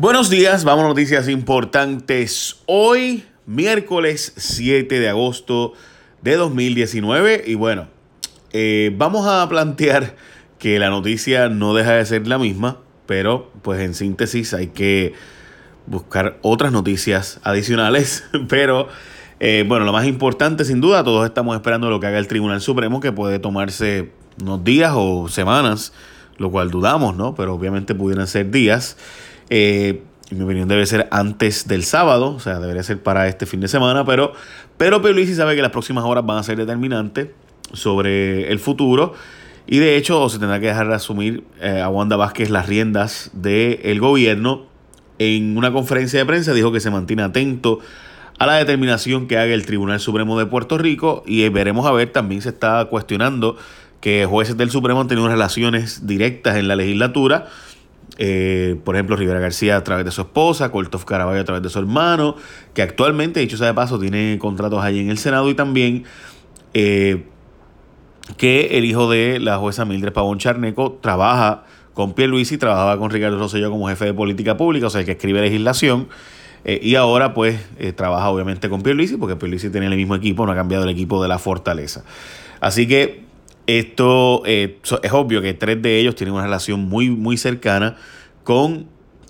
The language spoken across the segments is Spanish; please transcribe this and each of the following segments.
Buenos días, vamos a noticias importantes. Hoy, miércoles 7 de agosto de 2019. Y bueno, eh, vamos a plantear que la noticia no deja de ser la misma, pero pues en síntesis hay que buscar otras noticias adicionales. Pero eh, bueno, lo más importante sin duda, todos estamos esperando lo que haga el Tribunal Supremo, que puede tomarse unos días o semanas, lo cual dudamos, ¿no? Pero obviamente pudieran ser días. Eh, en mi opinión debe ser antes del sábado, o sea, debería ser para este fin de semana, pero, pero Luisi sabe que las próximas horas van a ser determinantes sobre el futuro y de hecho se tendrá que dejar de asumir eh, a Wanda Vázquez las riendas del gobierno. En una conferencia de prensa dijo que se mantiene atento a la determinación que haga el Tribunal Supremo de Puerto Rico y veremos a ver, también se está cuestionando que jueces del Supremo han tenido relaciones directas en la legislatura eh, por ejemplo, Rivera García a través de su esposa, Cortof Caraballo a través de su hermano, que actualmente, dicho sea de paso, tiene contratos allí en el Senado y también eh, que el hijo de la jueza Mildred Pavón Charneco trabaja con Pierluisi, trabajaba con Ricardo Rosselló como jefe de política pública, o sea, el que escribe legislación. Eh, y ahora pues trabaja obviamente con Pierluisi porque Pierluisi tiene el mismo equipo, no ha cambiado el equipo de la Fortaleza. Así que esto eh, es obvio que tres de ellos tienen una relación muy, muy cercana con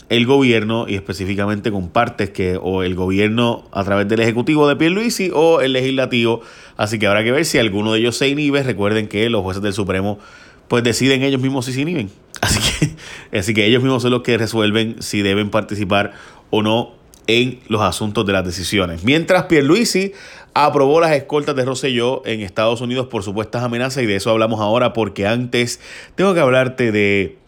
el gobierno y específicamente con partes que o el gobierno a través del ejecutivo de Pierluisi o el legislativo. Así que habrá que ver si alguno de ellos se inhibe. Recuerden que los jueces del Supremo pues deciden ellos mismos si se inhiben. Así que, así que ellos mismos son los que resuelven si deben participar o no en los asuntos de las decisiones. Mientras Pierluisi aprobó las escoltas de Rosselló en Estados Unidos por supuestas amenazas y de eso hablamos ahora porque antes tengo que hablarte de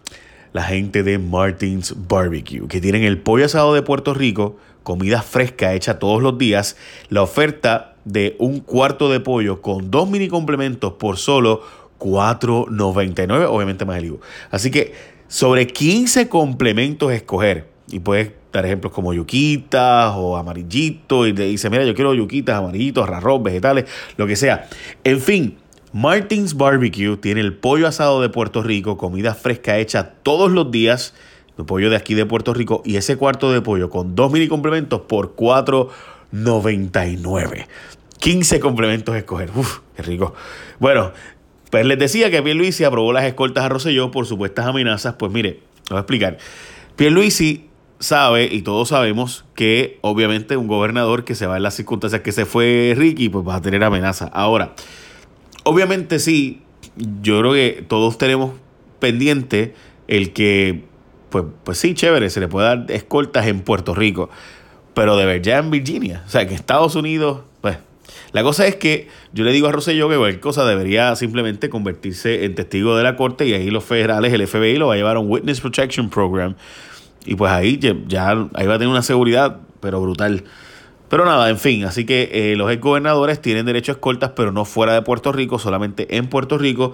la gente de Martins Barbecue, que tienen el pollo asado de Puerto Rico, comida fresca hecha todos los días, la oferta de un cuarto de pollo con dos mini complementos por solo $4.99, obviamente más el IVA. Así que sobre 15 complementos escoger y puedes dar ejemplos como yuquitas o amarillitos y te dice, mira, yo quiero yuquitas, amarillitos, arroz, vegetales, lo que sea. En fin, Martins Barbecue tiene el pollo asado de Puerto Rico, comida fresca hecha todos los días, el pollo de aquí de Puerto Rico y ese cuarto de pollo con dos mini complementos por 4.99. 15 complementos a escoger. Uf, qué rico. Bueno, pues les decía que Pierluisi aprobó las escoltas a Rosselló por supuestas amenazas. Pues mire, voy a explicar. Pierluisi sabe y todos sabemos que obviamente un gobernador que se va en las circunstancias que se fue Ricky, pues va a tener amenaza. Ahora, obviamente sí, yo creo que todos tenemos pendiente el que, pues, pues sí, chévere, se le puede dar escoltas en Puerto Rico, pero de ver ya en Virginia, o sea, que Estados Unidos, pues... La cosa es que yo le digo a Rosselló que cualquier cosa debería simplemente convertirse en testigo de la corte y ahí los federales, el FBI, lo va a llevar a un Witness Protection Program y pues ahí ya ahí va a tener una seguridad, pero brutal. Pero nada, en fin, así que eh, los ex gobernadores tienen derecho a escoltas, pero no fuera de Puerto Rico, solamente en Puerto Rico.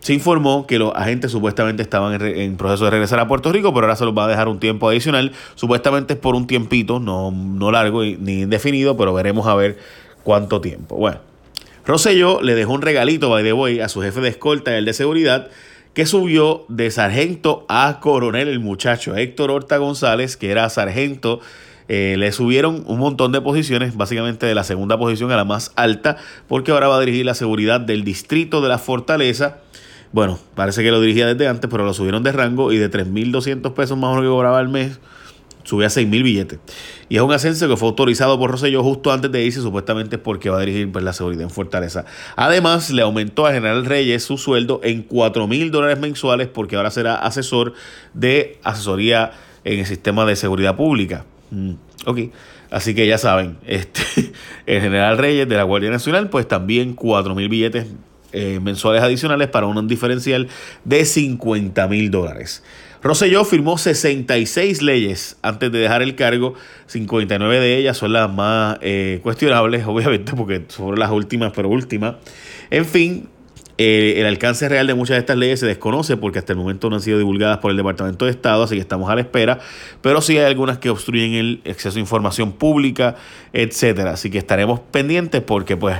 Se informó que los agentes supuestamente estaban en, proceso de regresar a Puerto Rico, pero ahora se los va a dejar un tiempo adicional. Supuestamente es por un tiempito, no, no largo ni indefinido, pero veremos a ver cuánto tiempo. Bueno, Rosselló le dejó un regalito, by the way, a su jefe de escolta y el de seguridad que subió de sargento a coronel el muchacho Héctor Horta González, que era sargento. Eh, le subieron un montón de posiciones, básicamente de la segunda posición a la más alta, porque ahora va a dirigir la seguridad del distrito de la fortaleza. Bueno, parece que lo dirigía desde antes, pero lo subieron de rango y de 3.200 pesos más o menos que cobraba al mes sube a 6 mil billetes. Y es un ascenso que fue autorizado por Rosselló justo antes de irse, supuestamente porque va a dirigir pues, la seguridad en Fortaleza. Además, le aumentó a General Reyes su sueldo en 4 mil dólares mensuales porque ahora será asesor de asesoría en el sistema de seguridad pública. Mm, ok, así que ya saben, este, el General Reyes de la Guardia Nacional, pues también 4 mil billetes eh, mensuales adicionales para un diferencial de 50 mil dólares. Rosselló firmó 66 leyes antes de dejar el cargo, 59 de ellas son las más eh, cuestionables, obviamente, porque son las últimas, pero últimas. En fin, eh, el alcance real de muchas de estas leyes se desconoce porque hasta el momento no han sido divulgadas por el Departamento de Estado, así que estamos a la espera, pero sí hay algunas que obstruyen el acceso a información pública, etcétera. Así que estaremos pendientes porque, pues,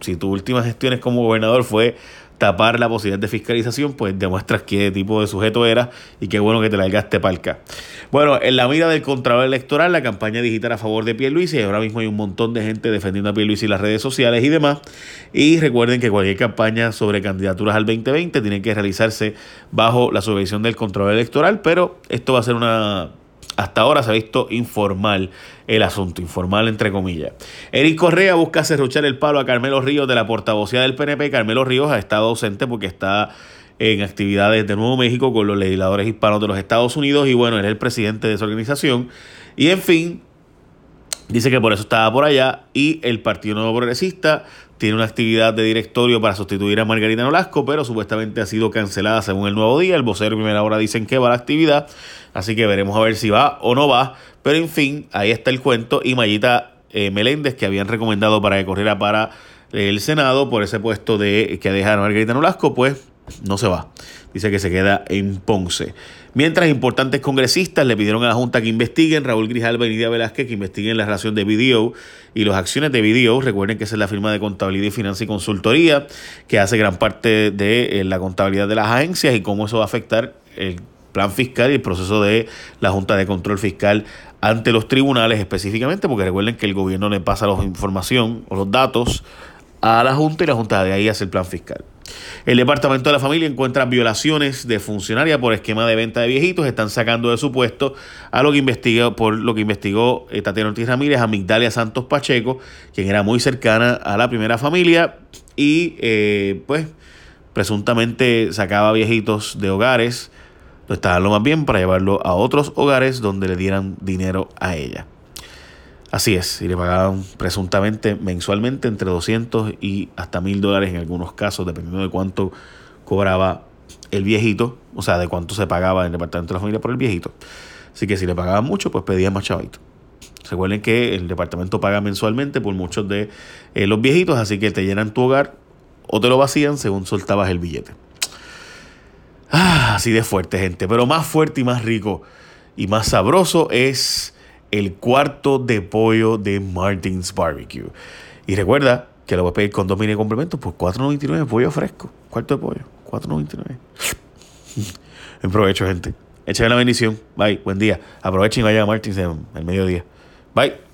si tu última gestión como gobernador fue tapar la posibilidad de fiscalización, pues demuestras qué tipo de sujeto eras y qué bueno que te largaste palca. Bueno, en la mira del Contralor Electoral, la campaña digital a favor de Pierluisi, y ahora mismo hay un montón de gente defendiendo a Pierluisi en las redes sociales y demás. Y recuerden que cualquier campaña sobre candidaturas al 2020 tiene que realizarse bajo la supervisión del Contralor Electoral, pero esto va a ser una hasta ahora se ha visto informal el asunto, informal entre comillas. Eric Correa busca cerruchar el palo a Carmelo Ríos de la portavocía del PNP. Carmelo Ríos ha estado ausente porque está en actividades de Nuevo México con los legisladores hispanos de los Estados Unidos y bueno, él es el presidente de esa organización. Y en fin, dice que por eso estaba por allá y el Partido Nuevo Progresista tiene una actividad de directorio para sustituir a Margarita Nolasco, pero supuestamente ha sido cancelada según el nuevo día. El vocero primera hora dicen que va a la actividad, así que veremos a ver si va o no va. Pero en fin, ahí está el cuento. Y Mayita eh, Meléndez, que habían recomendado para que corriera para el Senado por ese puesto de que deja a Margarita Nolasco, pues no se va. Dice que se queda en Ponce. Mientras importantes congresistas le pidieron a la Junta que investiguen, Raúl Grijalva y Nidia Velázquez, que investiguen la relación de BDO y las acciones de BDO. Recuerden que esa es la firma de contabilidad y finanzas y consultoría que hace gran parte de eh, la contabilidad de las agencias y cómo eso va a afectar el plan fiscal y el proceso de la Junta de Control Fiscal ante los tribunales específicamente, porque recuerden que el gobierno le pasa la información o los datos a la Junta y la Junta de ahí hace el plan fiscal. El Departamento de la Familia encuentra violaciones de funcionaria por esquema de venta de viejitos. Están sacando de su puesto a lo que investigó, por lo que investigó eh, Tatiana Ortiz Ramírez a Migdalia Santos Pacheco, quien era muy cercana a la primera familia y eh, pues presuntamente sacaba viejitos de hogares, no estaban lo más bien para llevarlo a otros hogares donde le dieran dinero a ella. Así es, y le pagaban presuntamente mensualmente entre 200 y hasta 1000 dólares en algunos casos, dependiendo de cuánto cobraba el viejito, o sea, de cuánto se pagaba en el departamento de la familia por el viejito. Así que si le pagaban mucho, pues pedían más chavito. Recuerden que el departamento paga mensualmente por muchos de eh, los viejitos, así que te llenan tu hogar o te lo vacían según soltabas el billete. Ah, así de fuerte, gente. Pero más fuerte y más rico y más sabroso es el cuarto de pollo de Martins Barbecue. Y recuerda que lo voy a pedir con dos mini complementos por 4.99 pollo fresco. Cuarto de pollo, 4.99. en provecho, gente. Echen la bendición. Bye. Buen día. Aprovechen y vayan a Martins en el mediodía. Bye.